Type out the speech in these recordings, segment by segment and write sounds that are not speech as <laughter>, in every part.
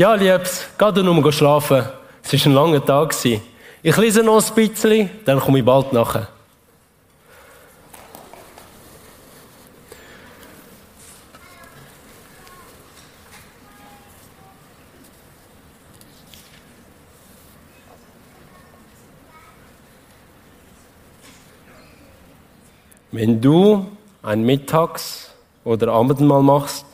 Ja, Liebs, gerade nur schlafen. Es war ein langer Tag. Ich lese noch ein bisschen, dann komme ich bald nachher. Wenn du ein Mittags- oder Abendmahl machst,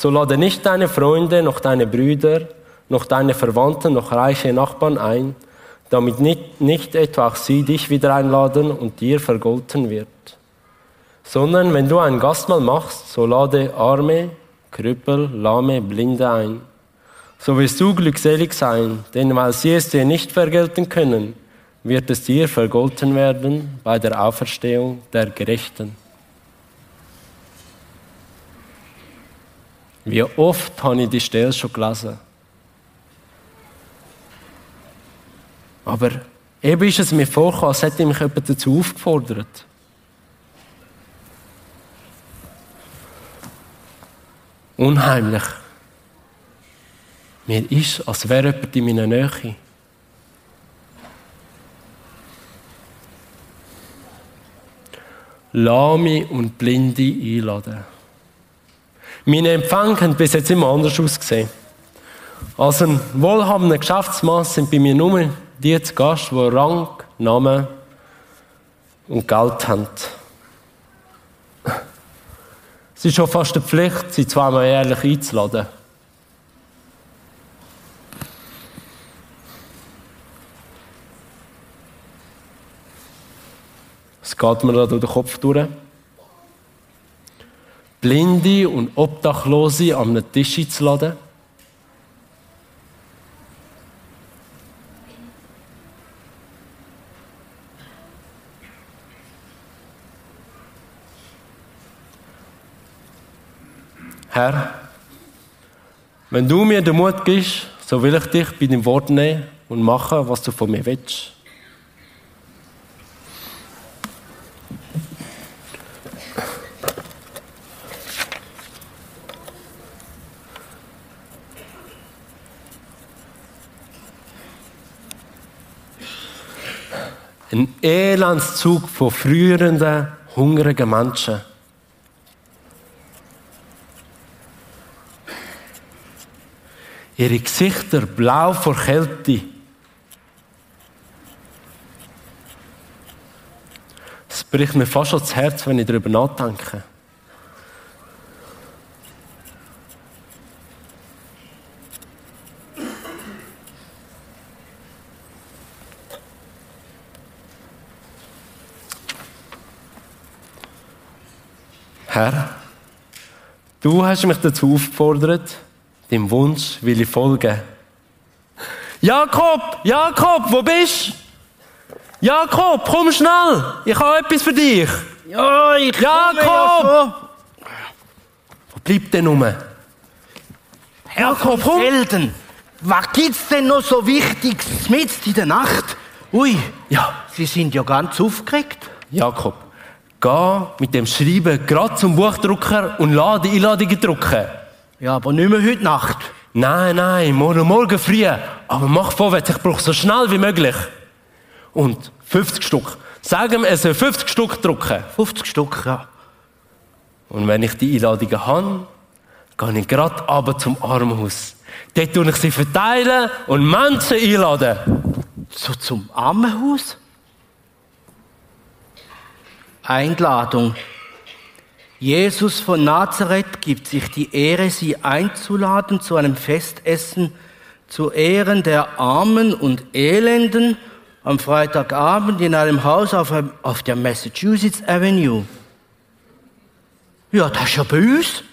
so lade nicht deine Freunde, noch deine Brüder, noch deine Verwandten, noch reiche Nachbarn ein, damit nicht, nicht etwa auch sie dich wieder einladen und dir vergolten wird. Sondern wenn du ein Gastmahl machst, so lade Arme, Krüppel, Lahme, Blinde ein. So wirst du glückselig sein, denn weil sie es dir nicht vergelten können, wird es dir vergolten werden bei der Auferstehung der Gerechten. Wie oft habe ich die Stelle schon gelesen? Aber eben ist es mir vorgekommen, als hätte mich jemand dazu aufgefordert. Unheimlich. Mir ist, als wäre jemand in meiner Nähe. Lahme und Blinde einladen. Meine Empfänge haben bis jetzt immer anders ausgesehen. Als ein wohlhabender Geschäftsmann sind bei mir nur die zu Gast, die Rang, Namen und Geld haben. Es ist schon fast eine Pflicht, sie zweimal jährlich einzuladen. Es geht mir da durch den Kopf durch. Blinde und Obdachlose an einem Tisch einzuladen. Herr, wenn du mir den Mut gibst, so will ich dich bei dem Wort nehmen und machen, was du von mir willst. Ein Elendszug von frierenden, hungrigen Menschen. Ihre Gesichter blau vor Kälte. Es bricht mir fast schon das Herz, wenn ich darüber nachdenke. Herr, du hast mich dazu aufgefordert, dem Wunsch will ich folgen. Jakob, Jakob, wo bist du? Jakob, komm schnell, ich habe etwas für dich. Ja, ich Jakob! Ja Wo bleibt der Nummer? Jakob, komm! Felden, was gibt's denn noch so Wichtiges mitten in der Nacht? Ui, Ja, Sie sind ja ganz aufgeregt. Jakob, geh mit dem Schreiben gerade zum Buchdrucker und lass die Einladungen drucken. Ja, aber nicht mehr heute Nacht. Nein, nein, morgen, morgen früh. Aber mach vorwärts, ich brauche so schnell wie möglich. Und 50 Stück. Sagen wir, er soll 50 Stück drucken. 50 Stück, ja. Und wenn ich die Einladungen habe, gehe ich gerade runter zum Armenhaus. Dort tue ich sie verteilen und Menschen einladen. So zum Armenhaus? Einladung. Jesus von Nazareth gibt sich die Ehre, Sie einzuladen zu einem Festessen zu Ehren der Armen und Elenden am Freitagabend in einem Haus auf, der Massachusetts Avenue. Ja, das ist ja bei uns.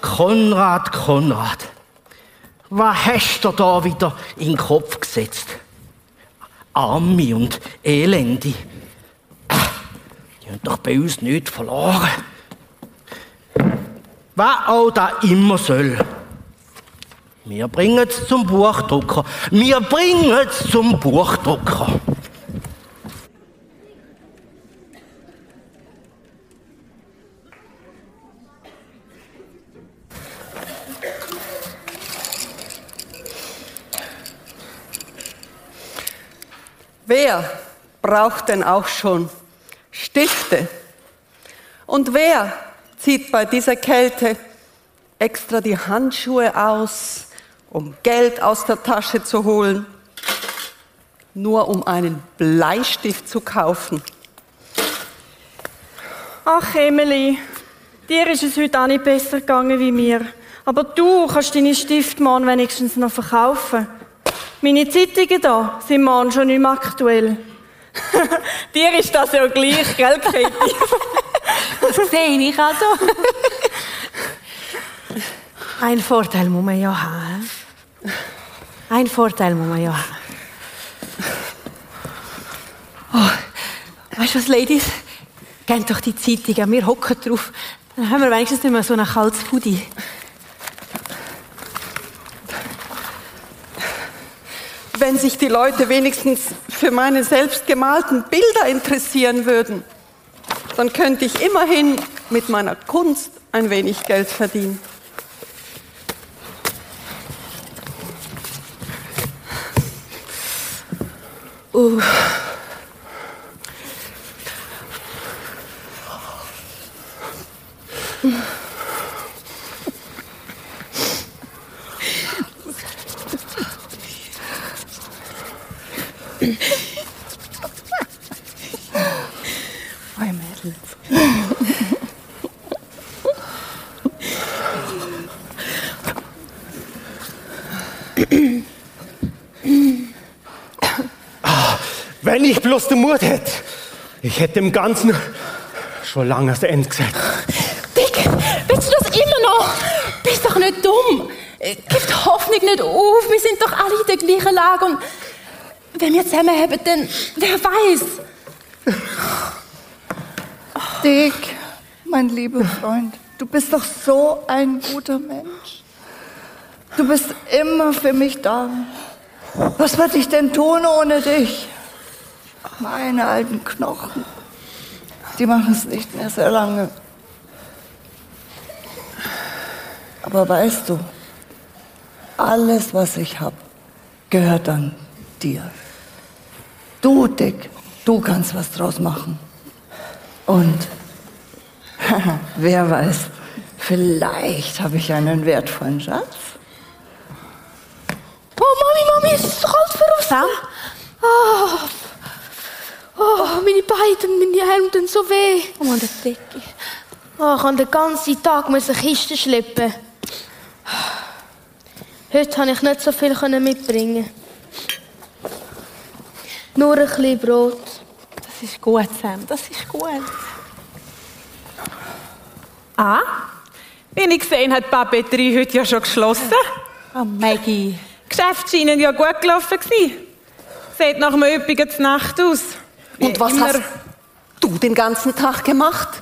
Konrad, Konrad, was hast du da wieder in den Kopf gesetzt? Arme und Elende. Die haben doch bei uns nichts verloren. Was auch da immer soll. Wir bringen es zum Buchdrucker. Wir bringen es zum Buchdrucker. Wer braucht denn auch schon Stifte? Und wer zieht bei dieser Kälte extra die Handschuhe aus, um Geld aus der Tasche zu holen, nur um einen Bleistift zu kaufen? Ach, Emily, dir ist es heute auch nicht besser gegangen wie mir. Aber du kannst deine Stift wenigstens noch verkaufen. Meine Zeitungen da sind morgen schon nicht mehr aktuell. <laughs> dir ist das ja gleich, gell, Katie? <laughs> Das sehe ich also. Ein Vorteil muss man ja haben. Ein Vorteil muss man ja haben. Oh, weißt du was, Ladies? Gebt doch die Zeitung, wir hocken drauf. Dann haben wir wenigstens nicht mehr so ein kaltes Pudi. Wenn sich die Leute wenigstens für meine selbstgemalten Bilder interessieren würden, dann könnte ich immerhin mit meiner Kunst ein wenig Geld verdienen. Uh. Oi, Mädels. Wenn ich bloß den Mut hätte, ich hätte dem Ganzen schon lange das Ende gesagt. Dick, willst du das immer noch? Bist doch nicht dumm. Gib die Hoffnung nicht auf. Wir sind doch alle in der gleichen Lage. Und wenn wir zusammenhaben, dann wer weiß. Dick, mein lieber Freund, du bist doch so ein guter Mensch. Du bist immer für mich da. Was würde ich denn tun ohne dich? Meine alten Knochen, die machen es nicht mehr sehr lange. Aber weißt du, alles, was ich habe, gehört dann dir. Du, Dick, du kannst was draus machen. Und <laughs> wer weiß, vielleicht habe ich einen wertvollen Schatz. Oh, Mami, Mami, es ist kalt für uns. Sam? Oh, oh, meine Hände tun so weh. Oh Mann, der Decke. Oh, ich kann den ganzen Tag müssen Kisten schleppen. Heute konnte ich nicht so viel mitbringen. Nur ein bisschen Brot. Das ist gut, Sam, das ist gut. Ah, wie ich gesehen habe, die Papeterie heute ja schon geschlossen. Oh, Maggie. Geschäfte scheinen ja gut gelaufen zu sein. Sieht nach einem üppigen Nacht aus. Und was immer. hast du den ganzen Tag gemacht? <laughs>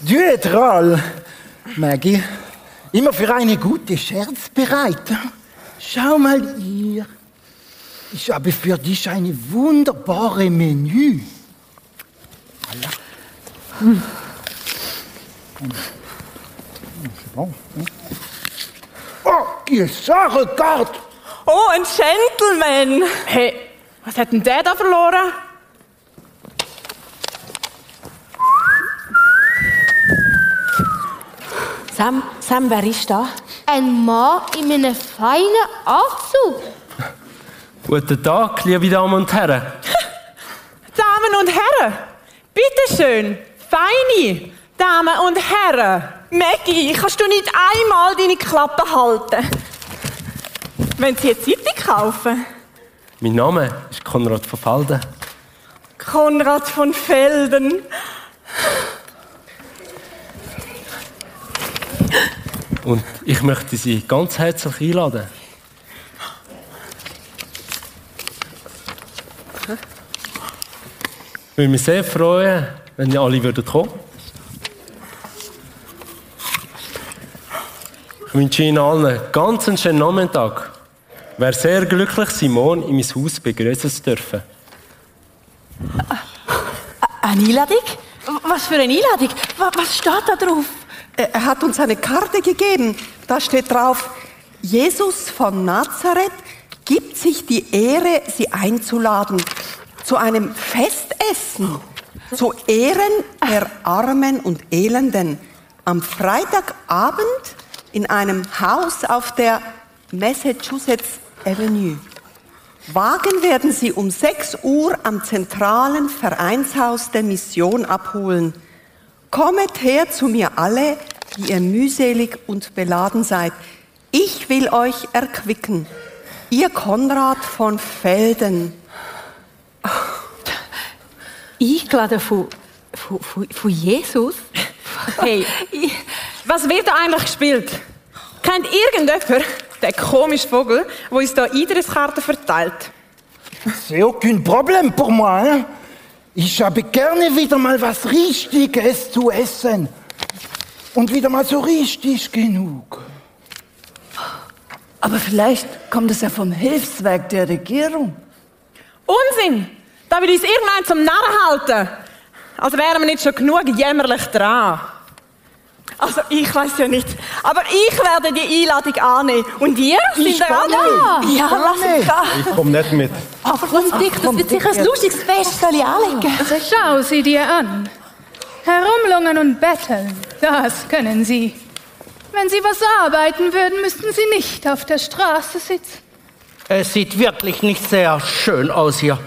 Du Maggie. Immer für eine gute Scherz bereit. Schau mal hier. Ich habe für dich eine wunderbare Menü. Hm. Oh, ça, regarde! Oh, ein Gentleman. Hey, was hat denn der da verloren? Sam, Sam, wer ist da? Ein Mann in einem feinen Anzug. Guten Tag, liebe Damen und Herren. <laughs> Damen und Herren, bitteschön, feine Damen und Herren. Maggie, kannst du nicht einmal deine Klappe halten? Wenn Sie eine Zeitung kaufen? Mein Name ist Konrad von Felden. Konrad von Felden. Und ich möchte Sie ganz herzlich einladen. Ich würde mich sehr freuen, wenn ihr alle würdet kommen. Ich wünsche Ihnen allen ganz einen schönen Nachmittag. Wäre sehr glücklich, Simon in mein Haus begrüßen zu dürfen. Eine Einladung? Was für eine Einladung? Wa- Was steht da drauf? Er er hat uns eine Karte gegeben. Da steht drauf, Jesus von Nazareth gibt sich die Ehre, Sie einzuladen zu einem Festessen zu Ehren der Armen und Elenden am Freitagabend in einem Haus auf der Massachusetts Avenue. Wagen werden Sie um 6 Uhr am zentralen Vereinshaus der Mission abholen. Kommet her zu mir alle, die ihr mühselig und beladen seid. Ich will euch erquicken. Ihr Konrad von Felden. Eingeladen von, von, von, von Jesus? Hey, <laughs> was wird da eigentlich gespielt? Kennt irgendjemand den komischen Vogel, der uns da Eintrittskarten verteilt? C'est aucun Problem pour moi. Hein? Ich habe gerne wieder mal was Richtiges zu essen. Und wieder mal so richtig genug. Aber vielleicht kommt es ja vom Hilfswerk der Regierung. Unsinn! Da will uns irgendein zum Narren halten. Als wären wir nicht schon genug jämmerlich dran. Also, ich weiß ja nicht. Aber ich werde die Einladung annehmen. Und ihr? Sind ihr auch da? Ja, lass uns gehen. Ich komme nicht mit. Aber komm, Dick, das wird sicher ein lustiges Fest. Soll ich anlegen? Schau sie dir an. Herumlungern und betteln, das können sie. Wenn sie was arbeiten würden, müssten sie nicht auf der Straße sitzen. Es sieht wirklich nicht sehr schön aus hier.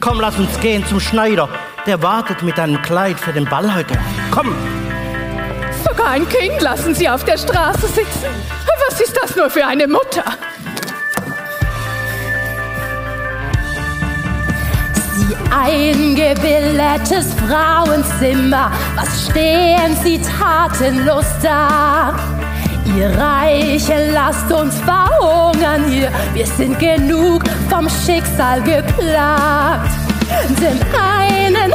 Komm, lass uns gehen zum Schneider. Der wartet mit einem Kleid für den Ball heute. Komm, Sogar ein Kind lassen sie auf der Straße sitzen. Was ist das nur für eine Mutter? Sie eingebildetes Frauenzimmer, was stehen sie tatenlos da? Ihr Reiche lasst uns verhungern hier, wir sind genug vom Schicksal geplagt. Dem einen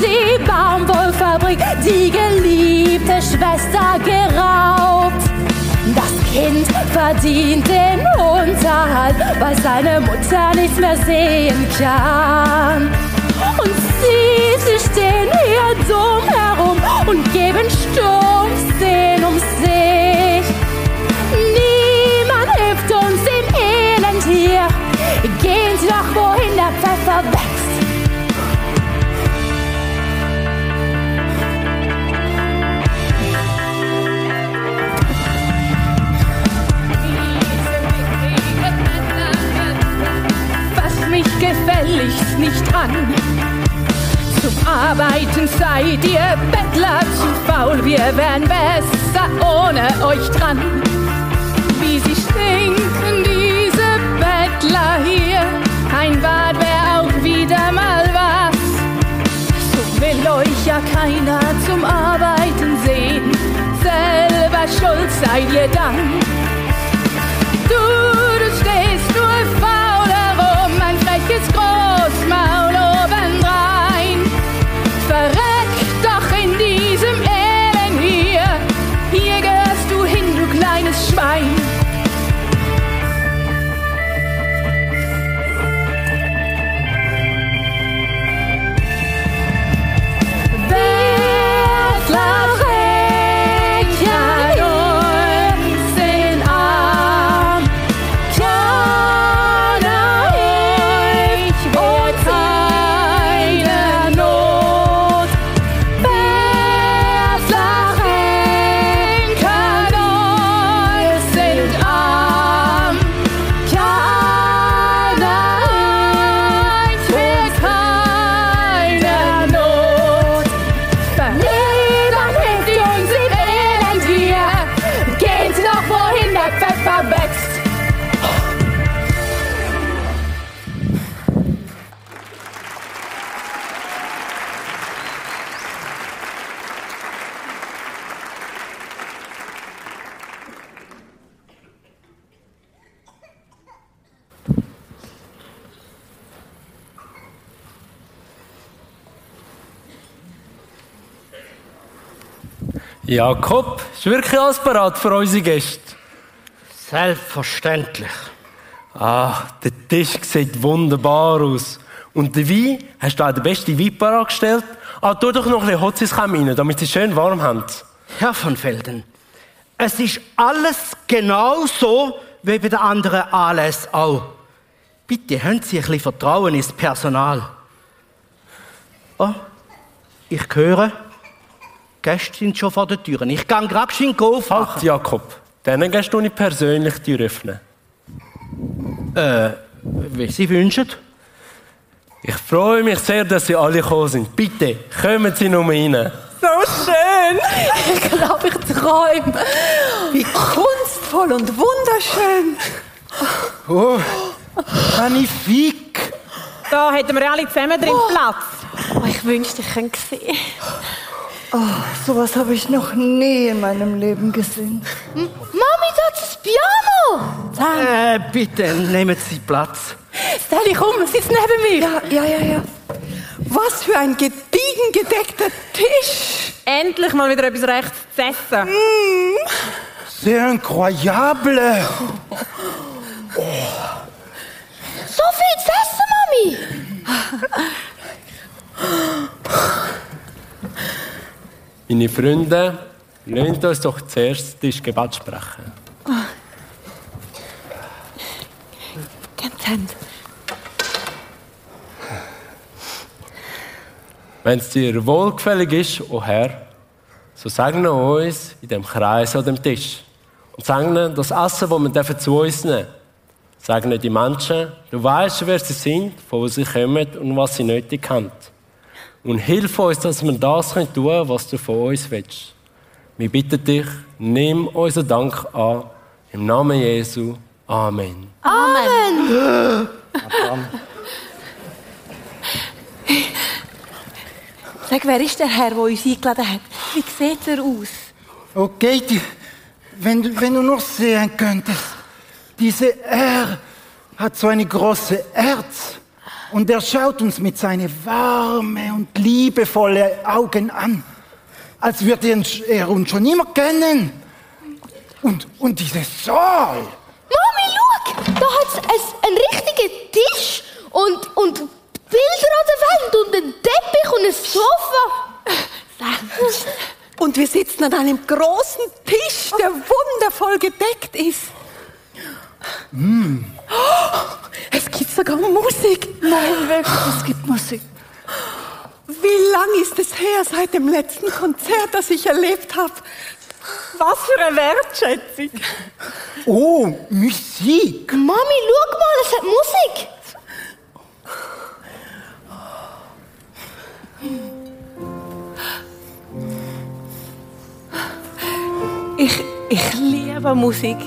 die Baumwollfabrik die geliebte Schwester geraubt. Das Kind verdient den Unterhalt, weil seine Mutter nichts mehr sehen kann. Und sie, sie stehen hier dumm herum und geben Stumpfsinn um sich. Niemand hilft uns im Elend hier. Gehen Sie doch, wohin der Pfeffer wächst. An. Zum Arbeiten seid ihr Bettler zu faul, wir wären besser ohne euch dran. Wie sie stinken, diese Bettler hier. Ein Bad wär auch wieder mal was. So will euch ja keiner zum Arbeiten sehen. Selber schuld seid ihr dann. Jakob, ist wirklich alles bereit für unsere Gäste? selbstverständlich. Ah, der Tisch sieht wunderbar aus. Und der Wein, hast du auch den besten Wein parat gestellt? Ah, tu doch noch ein bisschen Hotziskeim rein, damit sie schön warm haben. Herr von Felden, es ist alles genau so wie bei den anderen Anlässen auch. Bitte haben Sie ein bisschen Vertrauen ins Personal. Oh, ich höre, Gäste sind schon vor der Tür. Ich gehe gerade schnell aufmachen. Halt, Jakob. Denen gehst du nicht persönlich die Tür öffnen. Äh, wie Sie wünschen. Ich freue mich sehr, dass Sie alle gekommen sind. Bitte, kommen Sie nur rein. So schön. Ich glaube, ich träume. Wie kunstvoll und wunderschön. Oh, magnifique. Da hätten wir alle zusammen drin Platz. Oh, ich wünschte, ich könnte sehen. Oh, sowas habe ich noch nie in meinem Leben gesehen. Mami, da ist das Piano. Äh, bitte nehmen Sie Platz. Sally, komm, sitz neben mir. Ja, ja, ja, ja. Was für ein gediegen gedeckter Tisch. Endlich mal wieder etwas rechts zu essen. C'est incroyable. So viel zu essen, Mami. <laughs> Meine Freunde, lasst uns doch zuerst das Gebet sprechen. Die Hände. Wenn es dir wohlgefällig ist, o Herr, so segne uns in dem Kreis an dem Tisch. Und segne das Essen, das wir dürfen zu uns nehmen Segne die Menschen, du weißt, wer sie sind, von wo sie kommen und was sie nötig haben. Und hilf uns, dass wir das tun können, was du von uns willst. Wir bitten dich, nimm unseren Dank an. Im Namen Jesu. Amen. Amen. Sag, wer ist der Herr, der uns eingeladen hat? Wie sieht er aus? Okay, die, wenn, du- wenn du noch sehen könntest, diese Er hat so eine große Herz und er schaut uns mit seinen warmen und liebevolle Augen an, als würde er uns- schon immer kennen. Und, und dieses Saal, Mami, schau! Da hat es einen richtigen Tisch und, und Bilder an der Wand und einen Teppich und ein Sofa. Und wir sitzen an einem großen Tisch, der wundervoll gedeckt ist. <gasps> Es gibt sogar Musik. Nein, wirklich, es gibt Musik. Wie lang ist es her seit dem letzten Konzert, das ich erlebt habe? Was für eine Wertschätzung. oh, Musik. Mami, schau mal, es hat Musik. Ich, ich liebe Musik.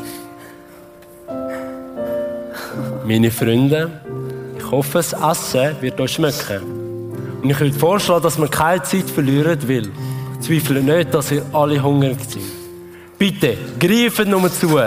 Meine Freunde, ich hoffe, das Essen wird euch schmecken. Und ich würde vorschlagen, dass wir keine Zeit verlieren will. Ich zweifle nicht, dass ihr alle hungrig seid. Bitte, greift nur zu.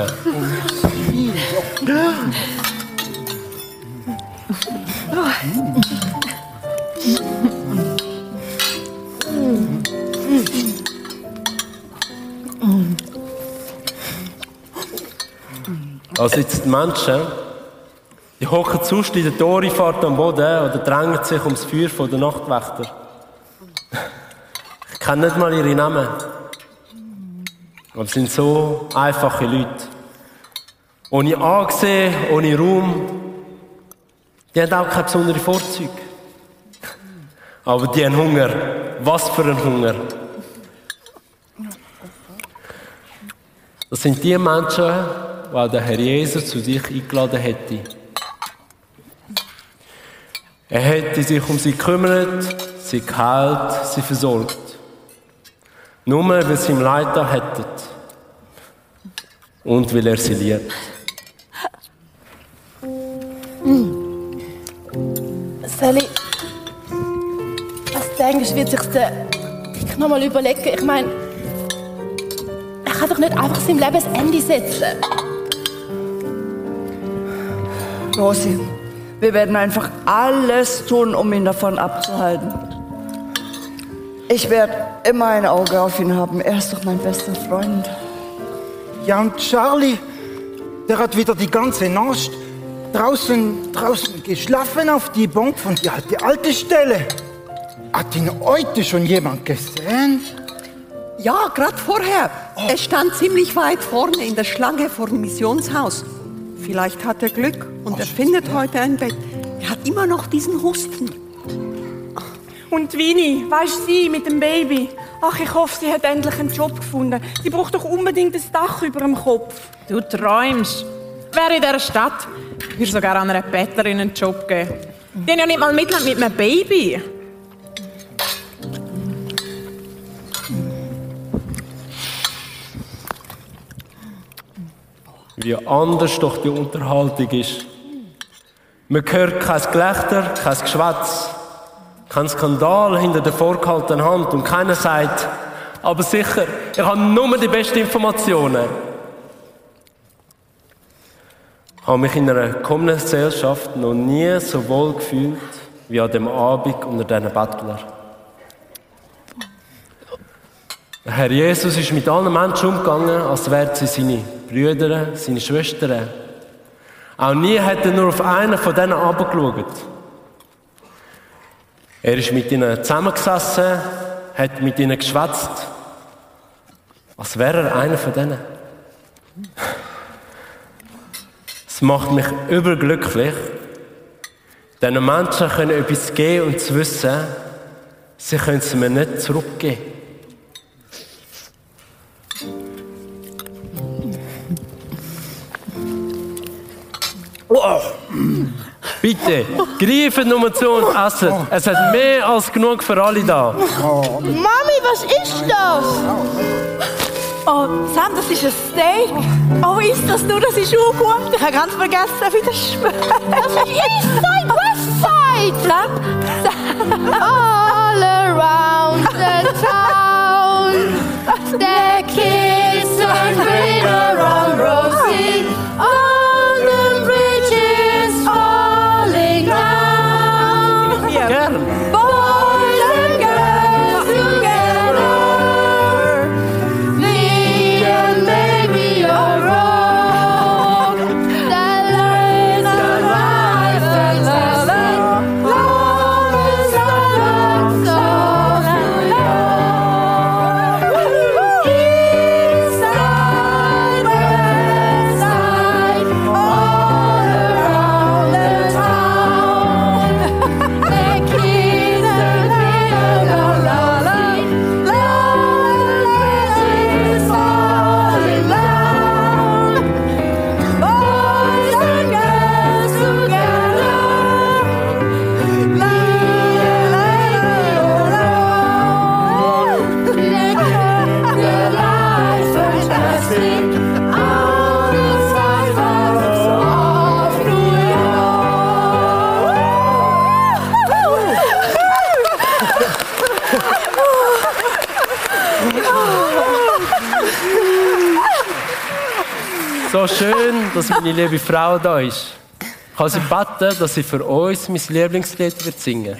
Also jetzt die Menschen, hocken sonst in der Torifahrt am Boden oder drängen sich ums Feuer von der Nachtwächter. Ich kenne nicht mal ihre Namen. Aber es sind so einfache Leute. Ohne Ansehen, ohne Raum. Die haben auch keine besonderen Vorzüge. Aber die haben Hunger. Was für ein Hunger. Das sind die Menschen, die auch der Herr Jesus zu sich eingeladen hätte. Er hätte sich um sie gekümmert, sie geheilt, sie versorgt. Nur weil sie ihm Leid da hätten. Und weil er sie liebt. Sally, was denkst du, wird sich der Dick noch mal überlegen? Ich meine, er kann doch nicht einfach seinem Leben das Ende setzen. Rosi, wir werden einfach alles tun, um ihn davon abzuhalten. Ich werde immer ein Auge auf ihn haben. Er ist doch mein bester Freund. Ja, und Charlie, der hat wieder die ganze Nacht draußen, draußen geschlafen auf die Bank von die alte, alte Stelle. Hat ihn heute schon jemand gesehen? Ja, gerade vorher. Er stand ziemlich weit vorne in der Schlange vor dem Missionshaus. Vielleicht hat er Glück und er findet heute ein Bett. Er hat immer noch diesen Husten. Und Winnie, weißt du, sie mit dem Baby? Ach, ich hoffe, sie hat endlich einen Job gefunden. Sie braucht doch unbedingt ein Dach über dem Kopf. Du träumst. Wer in dieser Stadt würde sogar an einer Bettlerin einen Job geben. Die haben ja nicht mal Mitleid mit einem Baby. Wie anders doch die Unterhaltung ist. Man hört kein Gelächter, kein Geschwätz, kein Skandal hinter der vorgehaltenen Hand und keiner sagt, aber sicher, ich habe nur die besten Informationen. Ich habe mich in einer kommenden Gesellschaft noch nie so wohl gefühlt wie an dem Abend unter diesen Bettlern. Der Herr Jesus ist mit allen Menschen umgegangen, als wären sie seine Brüder, seine Schwestern. Auch nie hat er nur auf einen von denen abgeschaut. Er ist mit ihnen zusammengesessen, hat mit ihnen geschwätzt, als wäre er einer von denen. Es macht mich überglücklich, diesen Menschen können etwas geben und zu wissen, sie können es mir nicht zurückgeben. Bitte, greifen nur zu und essen. Es hat mehr als genug für alle da. Mami, was ist das? Oh, Sam, das ist ein Steak. Oh, isst das du? Das ist auch gut. Ich habe ganz vergessen, wie das schmeckt. Das ist Eastside, Westside. Flap. All around the town, <laughs> the kids turn greener on rosy. So schön, dass meine liebe Frau da ist. Ich kann sie bitten, dass sie für uns mein Lieblingslied wird singen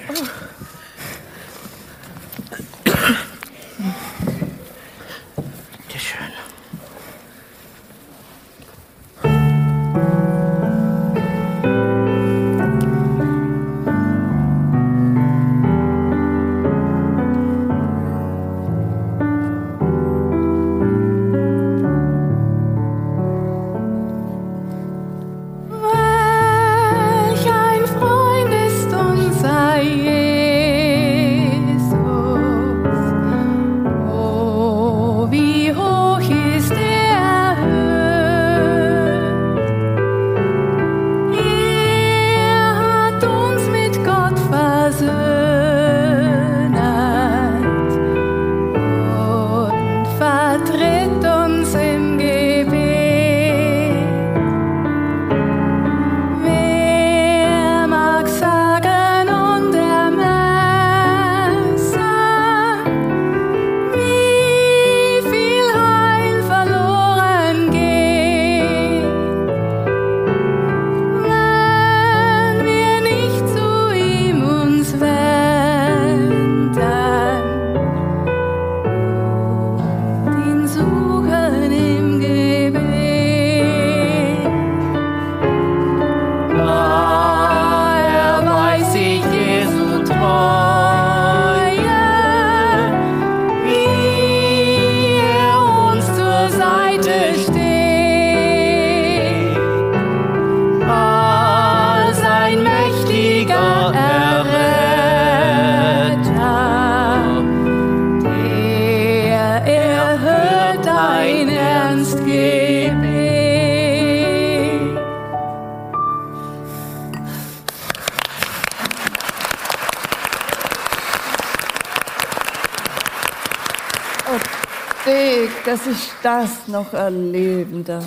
das noch erleben darf.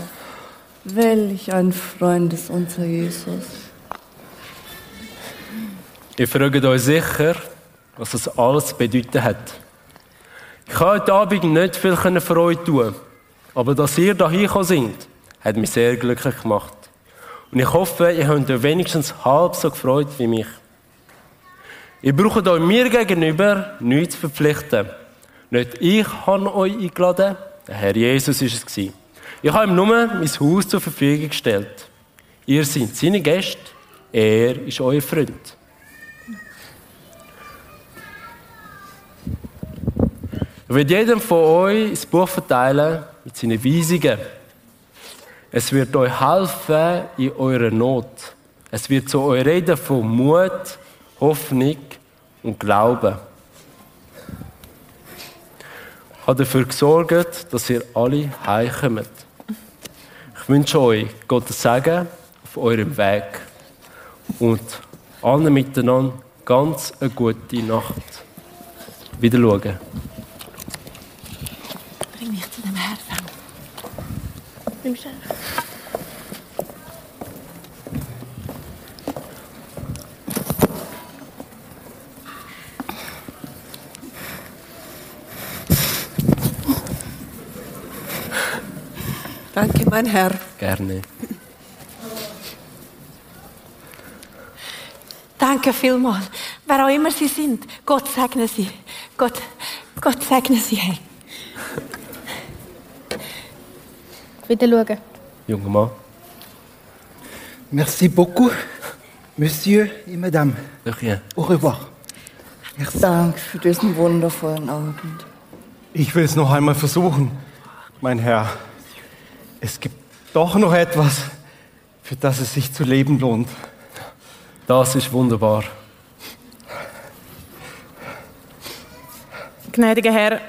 Welch ein Freund ist unser Jesus. Ihr fragt euch sicher, was das alles bedeuten hat. Ich kann heute Abend nicht viel für euch tun, aber dass ihr da hingekommen sind, hat mich sehr glücklich gemacht. Und ich hoffe, ihr habt euch wenigstens halb so gefreut wie mich. Ihr braucht euch mir gegenüber nichts zu verpflichten. Nicht ich habe euch eingeladen, der Herr Jesus ist es. Ich habe ihm nur mein Haus zur Verfügung gestellt. Ihr seid seine Gäste, er ist euer Freund. Ich will jedem von euch das Buch verteilen mit seinen Weisungen. Es wird euch helfen in eurer Not. Es wird zu euch reden von Mut, Hoffnung und Glauben. Ich habe dafür gesorgt, dass ihr alle heimkommt. Ich wünsche euch Gottes Segen auf eurem Weg und allen miteinander ganz eine gute Nacht. Wieder schauen. Bring mich zu dem Herrn. Danke, mein Herr. Gerne. Danke vielmals. Wer auch immer Sie sind, Gott segne Sie. Gott, Gott segne Sie. Hey. Wieder schauen. Junger Mann. Merci beaucoup, Monsieur et Madame. De rien. Au revoir. Dank für diesen wundervollen Abend. Ich will es noch einmal versuchen, mein Herr. Es gibt doch noch etwas, für das es sich zu leben lohnt. Das ist wunderbar. Gnädiger Herr,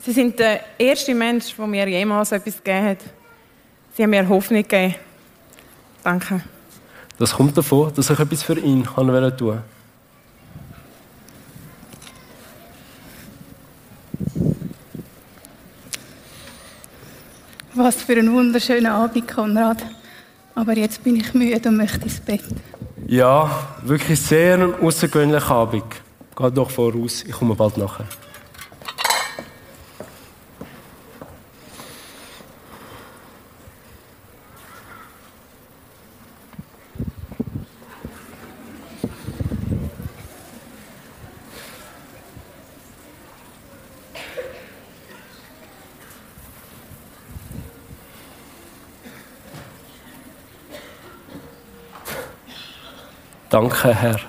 Sie sind der erste Mensch, der mir jemals etwas gegeben hat. Sie haben mir Hoffnung gegeben. Danke. Das kommt davon, dass ich etwas für ihn tun wollte. Was für ein wunderschöner Abend, Konrad. Aber jetzt bin ich müde und möchte ins Bett. Ja, wirklich sehr ein außergewöhnlicher Abend. Geht doch voraus, ich komme bald nachher. Danke, Herr.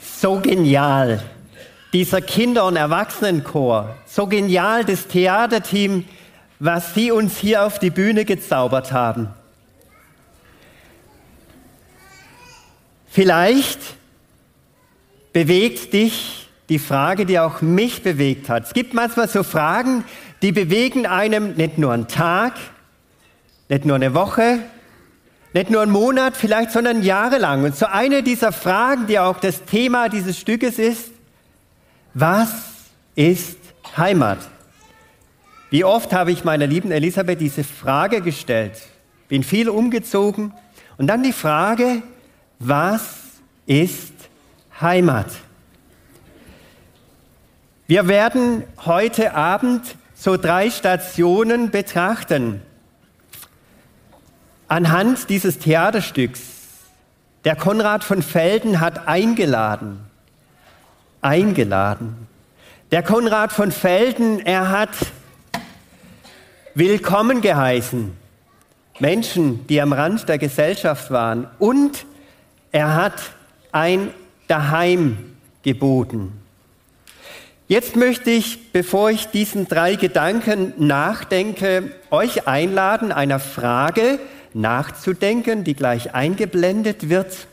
So genial, dieser Kinder- und Erwachsenenchor. So genial, das Theaterteam, was Sie uns hier auf die Bühne gezaubert haben. Vielleicht bewegt dich die Frage, die auch mich bewegt hat. Es gibt manchmal so Fragen, die bewegen einem nicht nur einen Tag, nicht nur eine Woche, nicht nur einen Monat vielleicht, sondern jahrelang. Und so eine dieser Fragen, die auch das Thema dieses Stückes ist, was ist Heimat? Wie oft habe ich meiner lieben Elisabeth diese Frage gestellt, bin viel umgezogen und dann die Frage, was ist Heimat? Wir werden heute Abend so drei Stationen betrachten. Anhand dieses Theaterstücks. Der Konrad von Felden hat eingeladen. Eingeladen. Der Konrad von Felden, er hat willkommen geheißen. Menschen, die am Rand der Gesellschaft waren. Und er hat ein Daheim geboten. Jetzt möchte ich, bevor ich diesen drei Gedanken nachdenke, euch einladen, einer Frage nachzudenken, die gleich eingeblendet wird.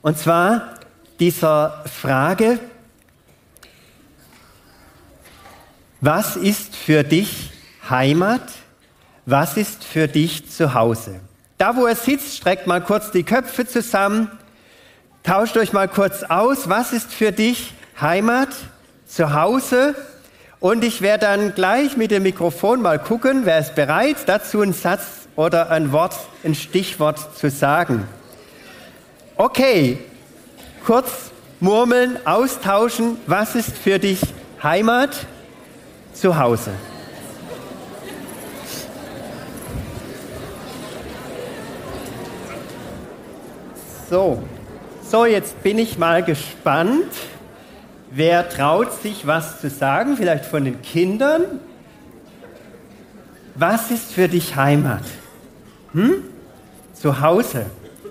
Und zwar dieser Frage, was ist für dich Heimat? Was ist für dich zu Hause? Da, wo er sitzt, streckt mal kurz die Köpfe zusammen, tauscht euch mal kurz aus, was ist für dich Heimat, zu Hause? Und ich werde dann gleich mit dem Mikrofon mal gucken, wer ist bereit, dazu einen Satz oder ein Wort, ein Stichwort zu sagen. Okay, kurz murmeln, austauschen, was ist für dich Heimat, zu Hause? So, so jetzt bin ich mal gespannt. Wer traut sich was zu sagen, vielleicht von den Kindern? Was ist für dich Heimat? Hm? Zu Hause.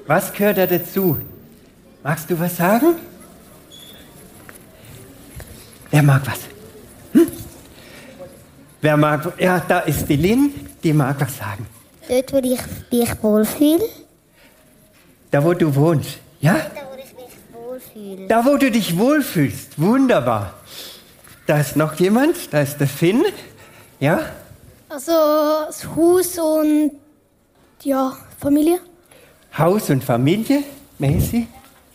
Was gehört da dazu? Magst du was sagen? Wer mag was? Hm? Wer mag? Ja, da ist die Lynn, die mag was sagen. Dort, wo ich mich wohlfühle. Da, wo du wohnst. Ja? Da, wo ich mich wohlfühle. Da, wo du dich wohlfühlst. Wunderbar. Da ist noch jemand. Da ist der Finn. Ja? Also das Haus und ja, Familie. Haus und Familie. Messi.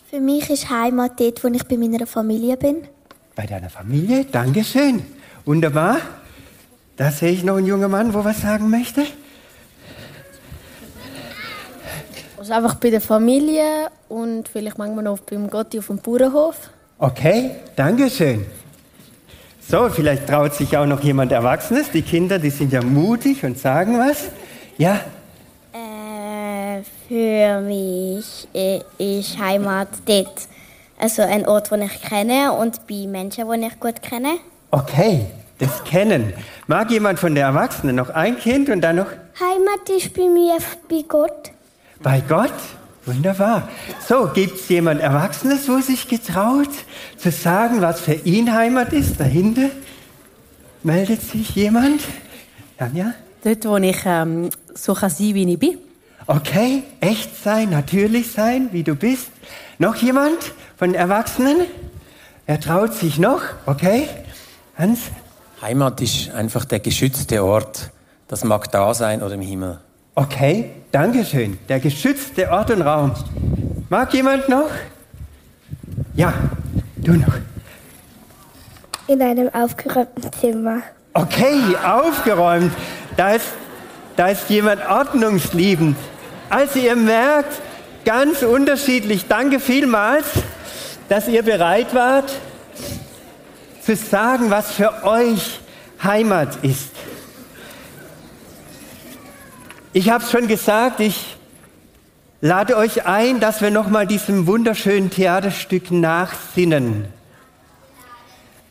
Für mich ist Heimat dort, wo ich bei meiner Familie bin. Bei deiner Familie. Dankeschön. Wunderbar. Da sehe ich noch einen jungen Mann, wo was sagen möchte. Also einfach bei der Familie und vielleicht manchmal noch beim Gotti auf dem Bauernhof. Okay, Dankeschön. So, vielleicht traut sich auch noch jemand Erwachsenes. Die Kinder, die sind ja mutig und sagen was. Ja, Äh, für mich äh, ist Heimat dort. Also ein Ort, den ich kenne und bei Menschen, die ich gut kenne. okay, das kennen. Mag jemand von der Erwachsenen noch ein Kind und dann noch Heimat ist bei mir bei Gott. Bei Gott? Wunderbar. So, gibt es jemand Erwachsenes, wo sich getraut, zu sagen, was für ihn Heimat ist? Dahinter meldet sich jemand. Tanja? Dort, wo ich ähm, so kann sein wie ich bin. Okay, echt sein, natürlich sein, wie du bist. Noch jemand von Erwachsenen? Er traut sich noch, okay? Hans? Heimat ist einfach der geschützte Ort. Das mag da sein oder im Himmel. Okay, Dankeschön. Der geschützte Ort und Raum. Mag jemand noch? Ja, du noch. In einem aufgeräumten Zimmer. Okay, aufgeräumt. Da ist, da ist jemand ordnungsliebend. Also ihr merkt, ganz unterschiedlich. Danke vielmals, dass ihr bereit wart, zu sagen, was für euch Heimat ist. Ich habe es schon gesagt, ich lade euch ein, dass wir nochmal diesem wunderschönen Theaterstück nachsinnen.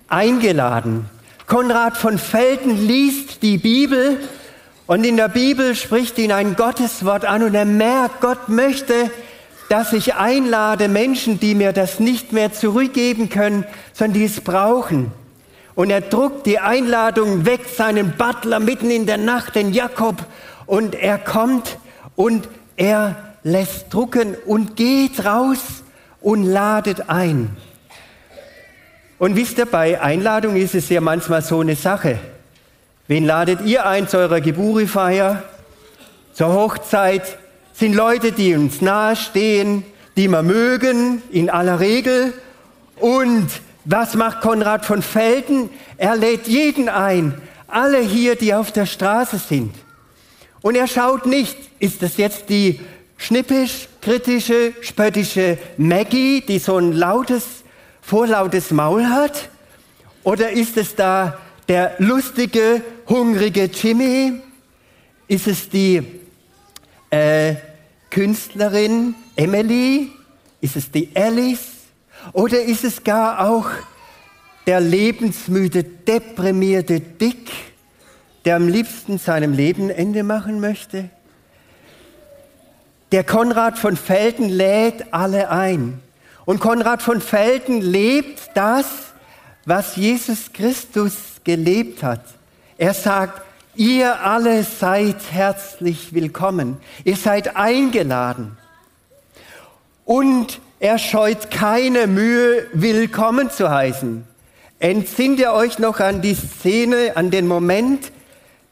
Eingeladen. Konrad von Felden liest die Bibel und in der Bibel spricht ihn ein Gotteswort an und er merkt, Gott möchte, dass ich einlade Menschen, die mir das nicht mehr zurückgeben können, sondern die es brauchen. Und er druckt die Einladung, weckt seinen Butler mitten in der Nacht, den Jakob, und er kommt und er lässt drucken und geht raus und ladet ein. Und wisst ihr, bei Einladung ist es ja manchmal so eine Sache. Wen ladet ihr ein zu eurer Geburifeier, zur Hochzeit? Sind Leute, die uns nahestehen, die wir mögen, in aller Regel. Und was macht Konrad von Felden? Er lädt jeden ein, alle hier, die auf der Straße sind. Und er schaut nicht, ist das jetzt die schnippisch, kritische, spöttische Maggie, die so ein lautes, vorlautes Maul hat? Oder ist es da der lustige, hungrige Jimmy? Ist es die äh, Künstlerin Emily? Ist es die Alice? Oder ist es gar auch der lebensmüde, deprimierte Dick, der am liebsten seinem Leben Ende machen möchte? Der Konrad von Felden lädt alle ein. Und Konrad von Felden lebt das, was Jesus Christus gelebt hat. Er sagt, ihr alle seid herzlich willkommen. Ihr seid eingeladen. Und Er scheut keine Mühe, willkommen zu heißen. Entsinnt ihr euch noch an die Szene, an den Moment?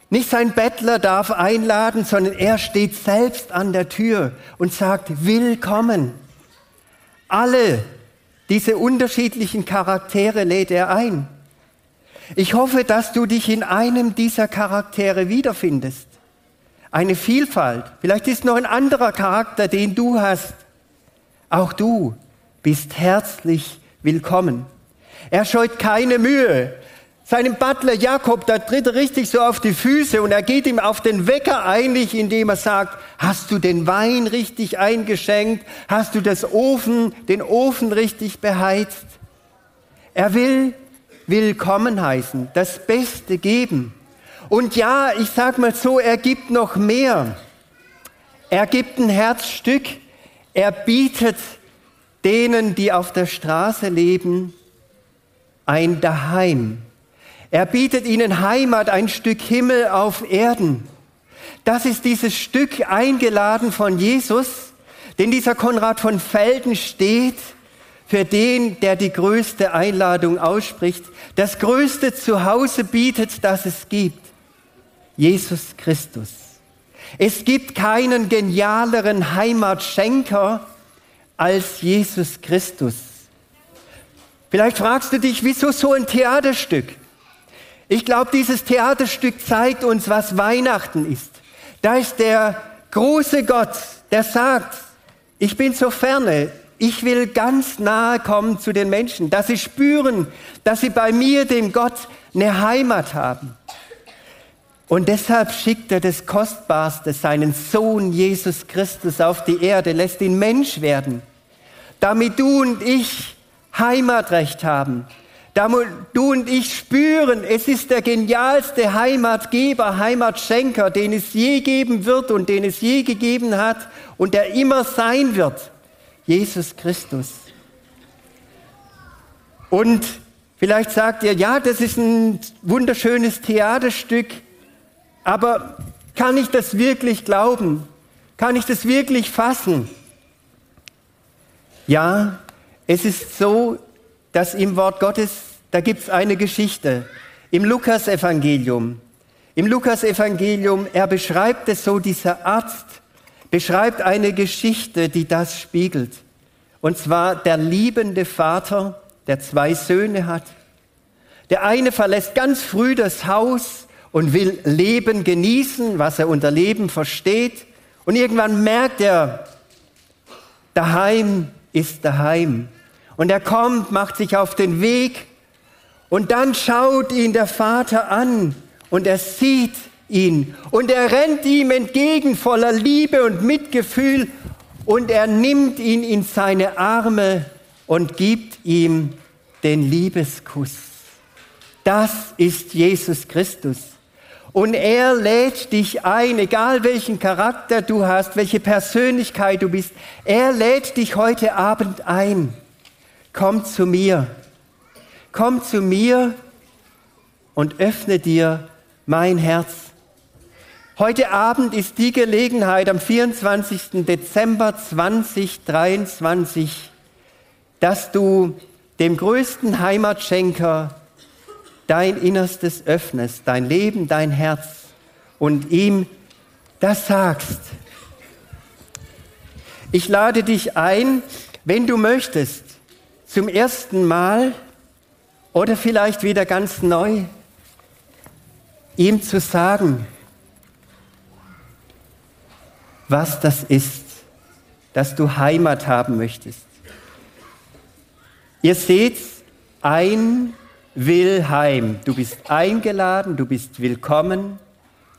Nicht sein Bettler darf einladen, sondern er steht selbst an der Tür und sagt, willkommen. Alle diese unterschiedlichen Charaktere lädt er ein. Ich hoffe, dass du dich in einem dieser Charaktere wiederfindest. Eine Vielfalt. Vielleicht ist noch ein anderer Charakter, den du hast. Auch du bist herzlich willkommen. Er scheut keine Mühe. Seinem Butler Jakob, da tritt er richtig so auf die Füße und er geht ihm auf den Wecker einig, indem er sagt, hast du den Wein richtig eingeschenkt? Hast du das Ofen, den Ofen richtig beheizt? Er will willkommen heißen, das Beste geben. Und ja, ich sag mal so, er gibt noch mehr. Er gibt ein Herzstück. Er bietet denen, die auf der Straße leben, ein Daheim. Er bietet ihnen Heimat, ein Stück Himmel auf Erden. Das ist dieses Stück eingeladen von Jesus, denn dieser Konrad von Felden steht für den, der die größte Einladung ausspricht, das größte Zuhause bietet, das es gibt. Jesus Christus. Es gibt keinen genialeren Heimatschenker als Jesus Christus. Vielleicht fragst du dich, wieso so ein Theaterstück? Ich glaube, dieses Theaterstück zeigt uns, was Weihnachten ist. Da ist der große Gott, der sagt, ich bin so ferne, ich will ganz nahe kommen zu den Menschen, dass sie spüren, dass sie bei mir, dem Gott, eine Heimat haben. Und deshalb schickt er das Kostbarste, seinen Sohn Jesus Christus auf die Erde, lässt ihn Mensch werden, damit du und ich Heimatrecht haben. Damit du und ich spüren, es ist der genialste Heimatgeber, Heimatschenker, den es je geben wird und den es je gegeben hat und der immer sein wird. Jesus Christus. Und vielleicht sagt ihr, ja, das ist ein wunderschönes Theaterstück, aber kann ich das wirklich glauben? Kann ich das wirklich fassen? Ja, es ist so, dass im Wort Gottes, da gibt es eine Geschichte. Im Lukasevangelium, im Lukasevangelium, er beschreibt es so, dieser Arzt beschreibt eine Geschichte, die das spiegelt. Und zwar der liebende Vater, der zwei Söhne hat. Der eine verlässt ganz früh das Haus und will Leben genießen, was er unter Leben versteht. Und irgendwann merkt er, daheim ist daheim. Und er kommt, macht sich auf den Weg und dann schaut ihn der Vater an und er sieht ihn und er rennt ihm entgegen voller Liebe und Mitgefühl und er nimmt ihn in seine Arme und gibt ihm den Liebeskuss. Das ist Jesus Christus. Und er lädt dich ein, egal welchen Charakter du hast, welche Persönlichkeit du bist. Er lädt dich heute Abend ein komm zu mir, komm zu mir und öffne dir mein Herz. Heute Abend ist die Gelegenheit am 24. Dezember 2023, dass du dem größten Heimatschenker dein Innerstes öffnest, dein Leben, dein Herz und ihm das sagst. Ich lade dich ein, wenn du möchtest, zum ersten Mal oder vielleicht wieder ganz neu, ihm zu sagen, was das ist, dass du Heimat haben möchtest. Ihr seht, ein will heim. Du bist eingeladen, du bist willkommen,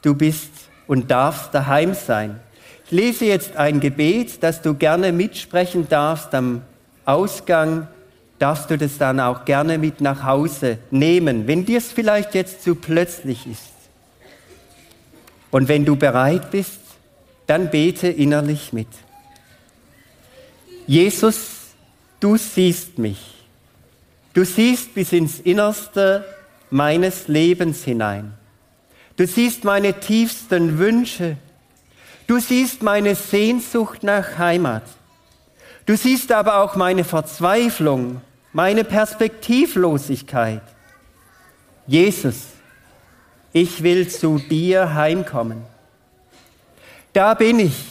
du bist und darfst daheim sein. Ich lese jetzt ein Gebet, das du gerne mitsprechen darfst am Ausgang darfst du das dann auch gerne mit nach Hause nehmen, wenn dir es vielleicht jetzt zu plötzlich ist. Und wenn du bereit bist, dann bete innerlich mit. Jesus, du siehst mich. Du siehst bis ins Innerste meines Lebens hinein. Du siehst meine tiefsten Wünsche. Du siehst meine Sehnsucht nach Heimat. Du siehst aber auch meine Verzweiflung, meine Perspektivlosigkeit. Jesus, ich will zu dir heimkommen. Da bin ich.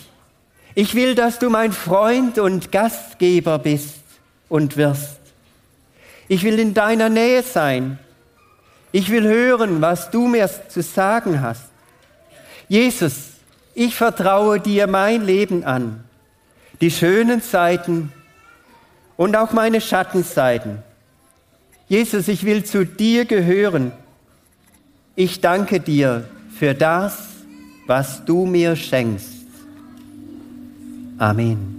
Ich will, dass du mein Freund und Gastgeber bist und wirst. Ich will in deiner Nähe sein. Ich will hören, was du mir zu sagen hast. Jesus, ich vertraue dir mein Leben an, die schönen Seiten und auch meine Schattenseiten. Jesus, ich will zu dir gehören. Ich danke dir für das, was du mir schenkst. Amen.